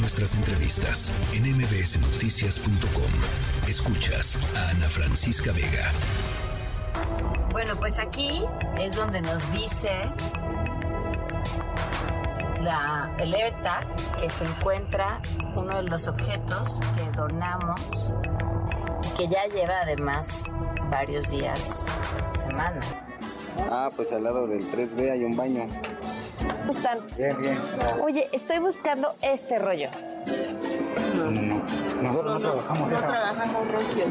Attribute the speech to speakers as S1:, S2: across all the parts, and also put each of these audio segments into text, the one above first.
S1: Nuestras entrevistas en mbsnoticias.com. Escuchas a Ana Francisca Vega.
S2: Bueno, pues aquí es donde nos dice la alerta que se encuentra uno de los objetos que donamos y que ya lleva además varios días, semana.
S3: Ah, pues al lado del 3B hay un baño.
S4: ¿Cómo están?
S3: Bien, bien.
S4: Oye, estoy buscando este rollo.
S3: No, no, no. Nosotros no, trabajamos.
S2: No trabajamos rollo.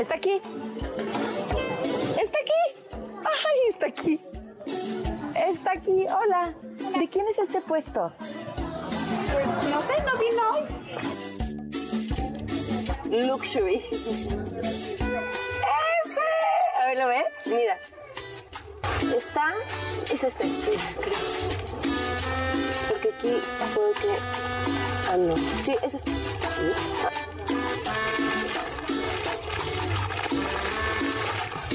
S4: ¿Está aquí? ¿Está aquí? ¡Ay, está aquí! Está aquí, hola. ¿De quién es este puesto? Pues no sé, no vino hoy. Luxury. ¡Ese! A ver, ¿lo ves? Mira. Está, es este. creo. Porque aquí puedo que... Ah, no. Sí, es este.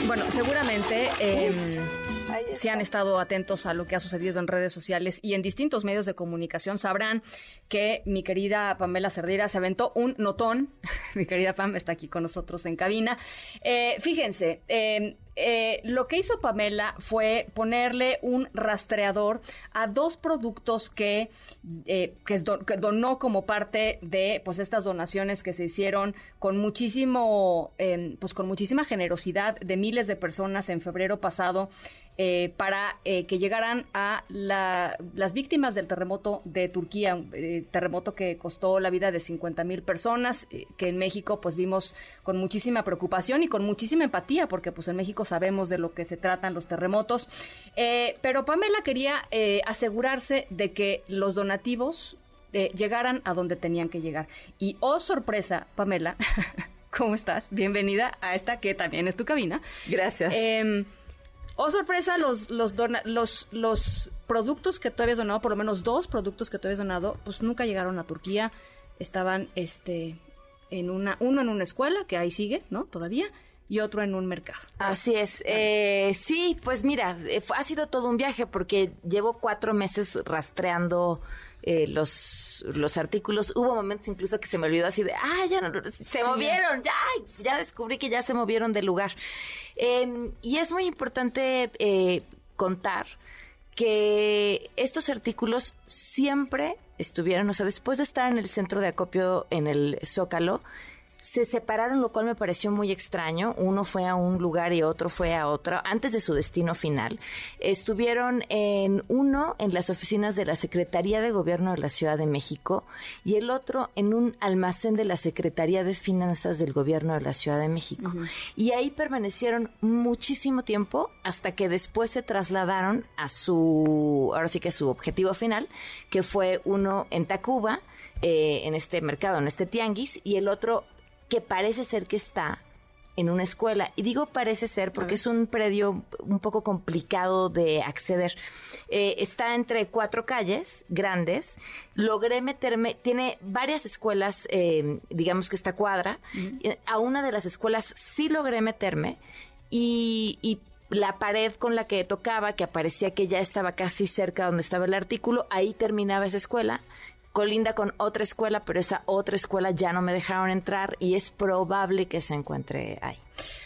S5: Bueno, seguramente eh,
S4: está.
S5: si han estado atentos a lo que ha sucedido en redes sociales y en distintos medios de comunicación, sabrán que mi querida Pamela Cerdera se aventó un notón. mi querida Pam está aquí con nosotros en cabina. Eh, fíjense, eh, eh, lo que hizo Pamela fue ponerle un rastreador a dos productos que, eh, que, donó como parte de pues estas donaciones que se hicieron con muchísimo eh, pues con muchísima generosidad de miles de personas en febrero pasado eh, para eh, que llegaran a la- las víctimas del terremoto de Turquía, eh, terremoto que costó la vida de 50 mil personas, que en México pues vimos con muchísima preocupación y con muchísima empatía, porque pues en México sabemos de lo que se tratan los terremotos. Eh, pero Pamela quería eh, asegurarse de que los donativos eh, llegaran a donde tenían que llegar. Y oh sorpresa, Pamela, ¿cómo estás? Bienvenida a esta que también es tu cabina.
S4: Gracias.
S5: Eh, oh, sorpresa, los, los, dona- los, los productos que tú habías donado, por lo menos dos productos que tú habías donado, pues nunca llegaron a Turquía. Estaban este, en una, uno en una escuela, que ahí sigue, ¿no? Todavía, y otro en un mercado.
S2: Así es. Eh, sí, pues mira, eh, ha sido todo un viaje porque llevo cuatro meses rastreando eh, los, los artículos. Hubo momentos incluso que se me olvidó así de, ah, ya no, se movieron, ya, ya descubrí que ya se movieron del lugar. Eh, y es muy importante eh, contar que estos artículos siempre estuvieron, o sea, después de estar en el centro de acopio en el Zócalo, se separaron, lo cual me pareció muy extraño. Uno fue a un lugar y otro fue a otro, antes de su destino final. Estuvieron en uno en las oficinas de la Secretaría de Gobierno de la Ciudad de México y el otro en un almacén de la Secretaría de Finanzas del Gobierno de la Ciudad de México. Y ahí permanecieron muchísimo tiempo hasta que después se trasladaron a su, ahora sí que a su objetivo final, que fue uno en Tacuba, eh, en este mercado, en este tianguis, y el otro que parece ser que está en una escuela. Y digo parece ser porque es un predio un poco complicado de acceder. Eh, está entre cuatro calles grandes. Logré meterme, tiene varias escuelas, eh, digamos que esta cuadra. Eh, A una de las escuelas sí logré meterme y, y la pared con la que tocaba, que aparecía que ya estaba casi cerca donde estaba el artículo, ahí terminaba esa escuela colinda con otra escuela, pero esa otra escuela ya no me dejaron entrar y es probable que se encuentre ahí.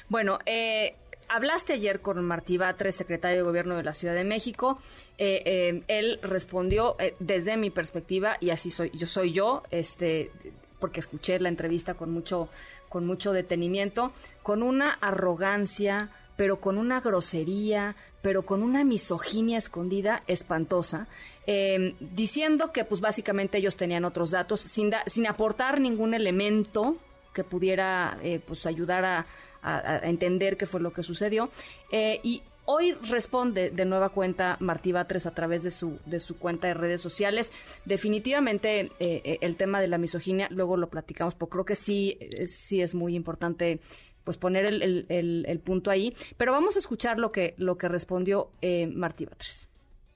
S5: Bueno, eh, hablaste ayer con Martí Batres, secretario de Gobierno de la Ciudad de México. Eh, eh, él respondió desde mi perspectiva, y así soy, yo soy yo, este porque escuché la entrevista con mucho, con mucho detenimiento, con una arrogancia, pero con una grosería, pero con una misoginia escondida espantosa, eh, diciendo que pues básicamente ellos tenían otros datos, sin, sin aportar ningún elemento que pudiera eh, pues ayudar a, entender qué fue lo que sucedió. Eh, y hoy responde de nueva cuenta Martí Batres a través de su, de su cuenta de redes sociales. Definitivamente eh, el tema de la misoginia, luego lo platicamos, porque creo que sí, sí es muy importante pues poner el, punto ahí. Pero vamos a escuchar lo que, lo que respondió eh, Martí Batres.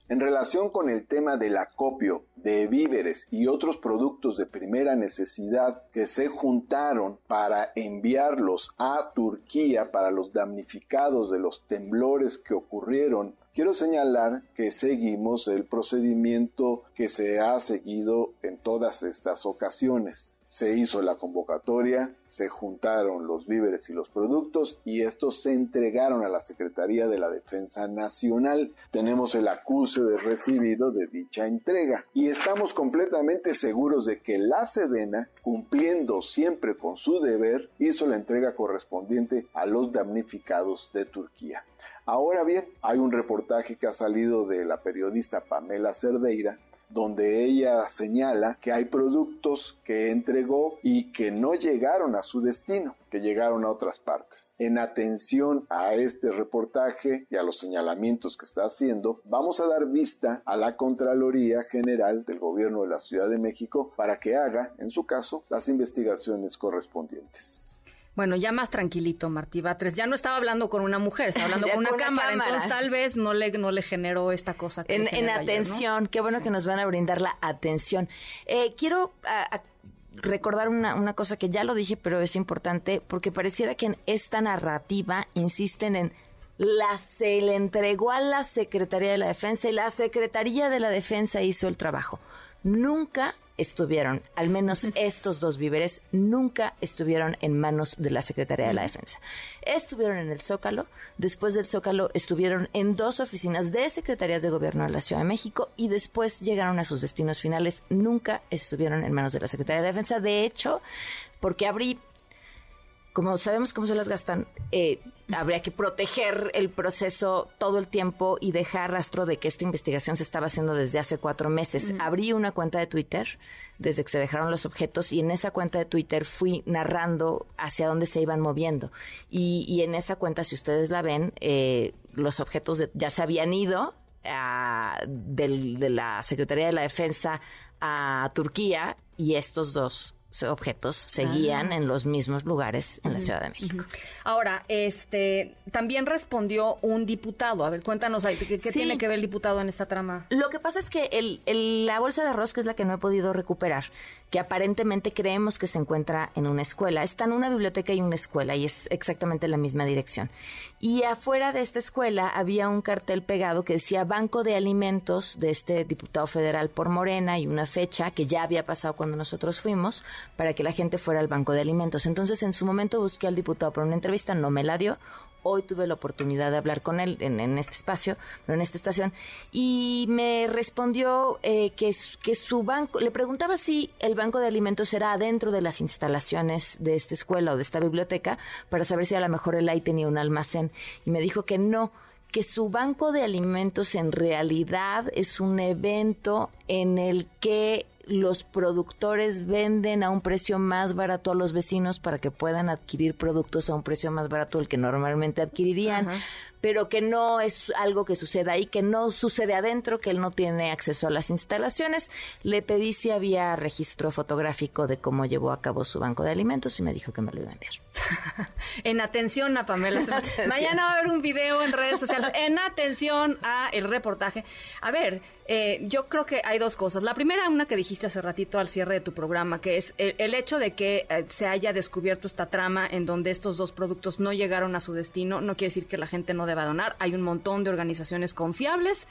S6: En relación con el tema del acopio de víveres y otros productos de primera necesidad que se juntaron para enviarlos a Turquía para los damnificados de los temblores que ocurrieron Quiero señalar que seguimos el procedimiento que se ha seguido en todas estas ocasiones. Se hizo la convocatoria, se juntaron los víveres y los productos y estos se entregaron a la Secretaría de la Defensa Nacional. Tenemos el acuse de recibido de dicha entrega y estamos completamente seguros de que la Sedena, cumpliendo siempre con su deber, hizo la entrega correspondiente a los damnificados de Turquía. Ahora bien, hay un reportaje que ha salido de la periodista Pamela Cerdeira donde ella señala que hay productos que entregó y que no llegaron a su destino, que llegaron a otras partes. En atención a este reportaje y a los señalamientos que está haciendo, vamos a dar vista a la Contraloría General del Gobierno de la Ciudad de México para que haga, en su caso, las investigaciones correspondientes.
S5: Bueno, ya más tranquilito, Martí Batres. Ya no estaba hablando con una mujer, estaba hablando con, una, cámara, Entonces, tal vez no le, no le generó esta cosa.
S2: Que en, atención, qué bueno que nos van a brindar la atención. Eh, quiero recordar una, una cosa que ya lo dije, pero es importante, porque pareciera que en esta narrativa insisten en la se le entregó a la Secretaría de la Defensa y la Secretaría de la Defensa hizo el trabajo. Nunca estuvieron, al menos estos dos víveres, nunca estuvieron en manos de la Secretaría de la Defensa. Estuvieron en el Zócalo, después del Zócalo estuvieron en dos oficinas de secretarías de gobierno de la Ciudad de México y después llegaron a sus destinos finales, nunca estuvieron en manos de la Secretaría de la Defensa. De hecho, porque abrí como sabemos cómo se las gastan, eh, habría que proteger el proceso todo el tiempo y dejar rastro de que esta investigación se estaba haciendo desde hace cuatro meses. Abrí una cuenta de Twitter desde que se dejaron los objetos y en esa cuenta de Twitter fui narrando hacia dónde se iban moviendo. Y, en esa cuenta, si ustedes la ven, eh, los objetos ya se habían ido ah, de la Secretaría de la Defensa a Turquía y estos dos objetos seguían ah. en los mismos lugares en la Ciudad de México.
S5: Ahora, este también respondió un diputado. A ver, cuéntanos, ¿qué, qué tiene que ver el diputado en esta trama?
S2: Lo que pasa es que el, la bolsa de arroz, que es la que no he podido recuperar, que aparentemente creemos que se encuentra en una escuela, está en una biblioteca y una escuela, y es exactamente la misma dirección. Y afuera de esta escuela había un cartel pegado que decía Banco de Alimentos de este diputado federal por Morena y una fecha que ya había pasado cuando nosotros fuimos para que la gente fuera al banco de alimentos. Entonces, en su momento busqué al diputado por una entrevista, no me la dio. Hoy tuve la oportunidad de hablar con él en, este espacio, en esta estación, y me respondió eh, que, que su banco, le preguntaba si el banco de alimentos era adentro de las instalaciones de esta escuela o de esta biblioteca, para saber si a lo mejor él ahí tenía un almacén, y me dijo que no, que su banco de alimentos en realidad es un evento en el que los productores venden a un precio más barato a los vecinos para que puedan adquirir productos a un precio más barato del que normalmente adquirirían pero que no es algo que suceda ahí, que no sucede adentro, que él no tiene acceso a las instalaciones. Le pedí si había registro fotográfico de cómo llevó a cabo su banco de alimentos y me dijo que me lo iba a enviar.
S5: en atención a Pamela. Mañana va a haber un video en redes sociales. En atención a el reportaje. A ver, eh, yo creo que hay dos cosas. La primera, una que dijiste hace ratito al cierre de tu programa, que es el, hecho de que eh, se haya descubierto esta trama en donde estos dos productos no llegaron a su destino, no quiere decir que la gente no deba donar. Hay un montón de organizaciones confiables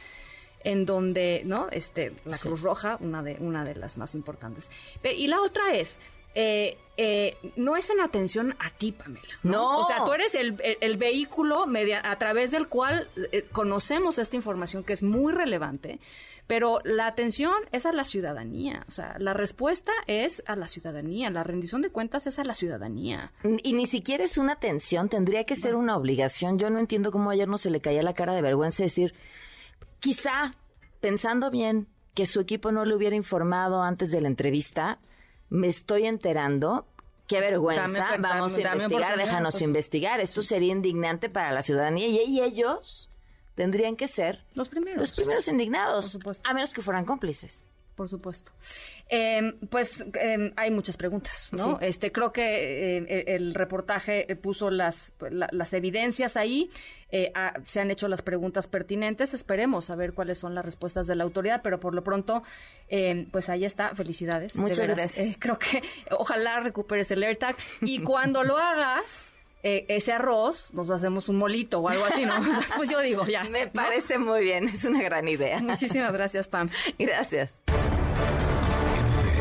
S5: en donde, ¿no? Este, la Cruz Roja, una de, una de las más importantes. Y la otra es, eh, eh, no es en atención a ti, Pamela.
S2: ¿no?
S5: O sea, tú eres el, vehículo media, a través del cual eh, conocemos esta información que es muy relevante, pero la atención es a la ciudadanía. O sea, la respuesta es a la ciudadanía, la rendición de cuentas es a la ciudadanía.
S2: Y ni siquiera es una atención, tendría que ser una obligación. Yo no entiendo cómo ayer no se le caía la cara de vergüenza decir, quizá, pensando bien, que su equipo no le hubiera informado antes de la entrevista, me estoy enterando. Qué vergüenza. Vamos a investigar, déjanos investigar. Esto sería indignante para la ciudadanía y, ellos tendrían que ser
S5: los primeros,
S2: los primeros indignados, a menos que fueran cómplices
S5: por supuesto. Em, pues em, hay muchas preguntas, ¿no? Este, creo que em, e, el reportaje puso las, las evidencias ahí, eh, se han hecho las preguntas pertinentes, esperemos a ver cuáles son las respuestas de la autoridad, pero por lo pronto, pues ahí está, felicidades.
S2: Muchas gracias.
S5: Eh, creo que ojalá recuperes el AirTag y cuando lo hagas eh, ese arroz, nos hacemos un molito o algo así, ¿no? pues yo digo, ya.
S2: Me parece muy bien, es una gran idea.
S5: Muchísimas gracias, Pam.
S2: Gracias.